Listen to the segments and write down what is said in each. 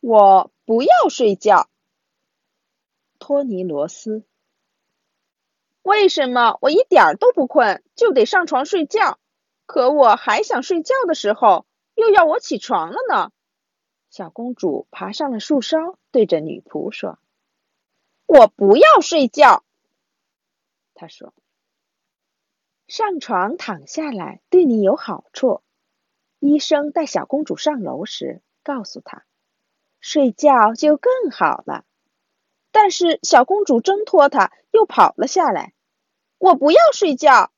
我不要睡觉。托尼罗斯，为什么我一点都不困就得上床睡觉？可我还想睡觉的时候，又要我起床了呢。小公主爬上了树梢，对着女仆说：“我不要睡觉。”她说：“上床躺下来对你有好处。”医生带小公主上楼时告诉她：“睡觉就更好了。”但是小公主挣脱他，又跑了下来。我不要睡觉，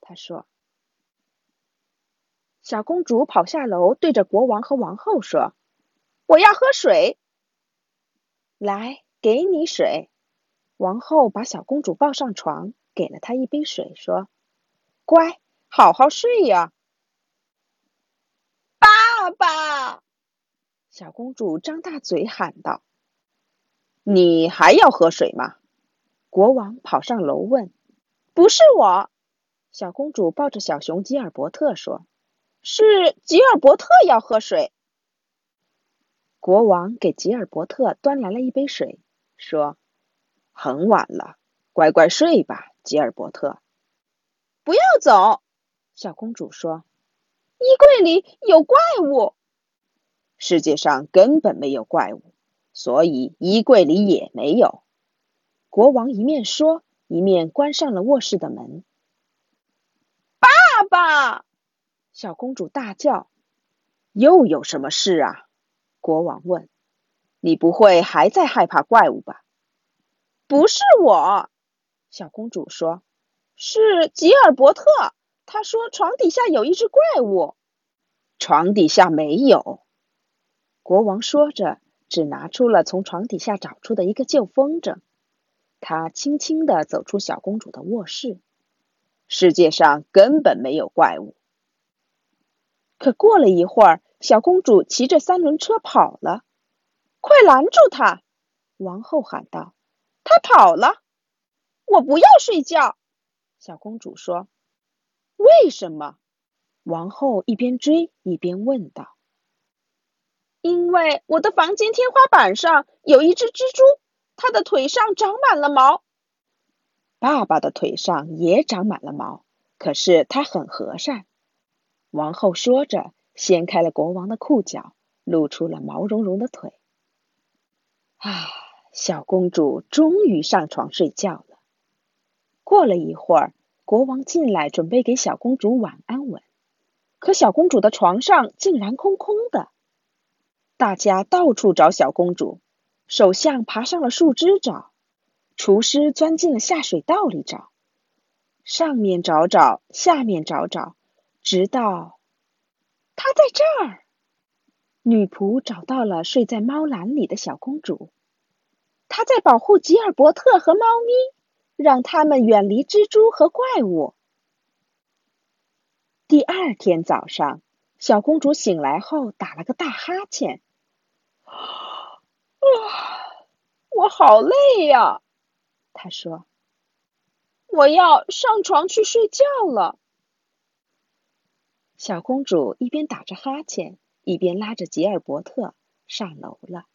她说。小公主跑下楼，对着国王和王后说：“我要喝水。”来，给你水。王后把小公主抱上床，给了她一杯水，说：“乖，好好睡呀。”爸爸，小公主张大嘴喊道。你还要喝水吗？国王跑上楼问。不是我，小公主抱着小熊吉尔伯特说：“是吉尔伯特要喝水。”国王给吉尔伯特端来了一杯水，说：“很晚了，乖乖睡吧，吉尔伯特。”不要走，小公主说：“衣柜里有怪物。”世界上根本没有怪物。所以衣柜里也没有。国王一面说，一面关上了卧室的门。爸爸，小公主大叫：“又有什么事啊？”国王问：“你不会还在害怕怪物吧？”“不是我。”小公主说，“是吉尔伯特。他说床底下有一只怪物。”“床底下没有。”国王说着。只拿出了从床底下找出的一个旧风筝，他轻轻地走出小公主的卧室。世界上根本没有怪物。可过了一会儿，小公主骑着三轮车跑了。快拦住她！王后喊道：“她跑了！”我不要睡觉，小公主说。为什么？王后一边追一边问道。因为我的房间天花板上有一只蜘蛛，它的腿上长满了毛。爸爸的腿上也长满了毛，可是他很和善。王后说着，掀开了国王的裤脚，露出了毛茸茸的腿。啊，小公主终于上床睡觉了。过了一会儿，国王进来准备给小公主晚安吻，可小公主的床上竟然空空的。大家到处找小公主，首相爬上了树枝找，厨师钻进了下水道里找，上面找找，下面找找，直到她在这儿。女仆找到了睡在猫篮里的小公主，她在保护吉尔伯特和猫咪，让他们远离蜘蛛和怪物。第二天早上，小公主醒来后打了个大哈欠。啊，我好累呀，他说。我要上床去睡觉了。小公主一边打着哈欠，一边拉着吉尔伯特上楼了。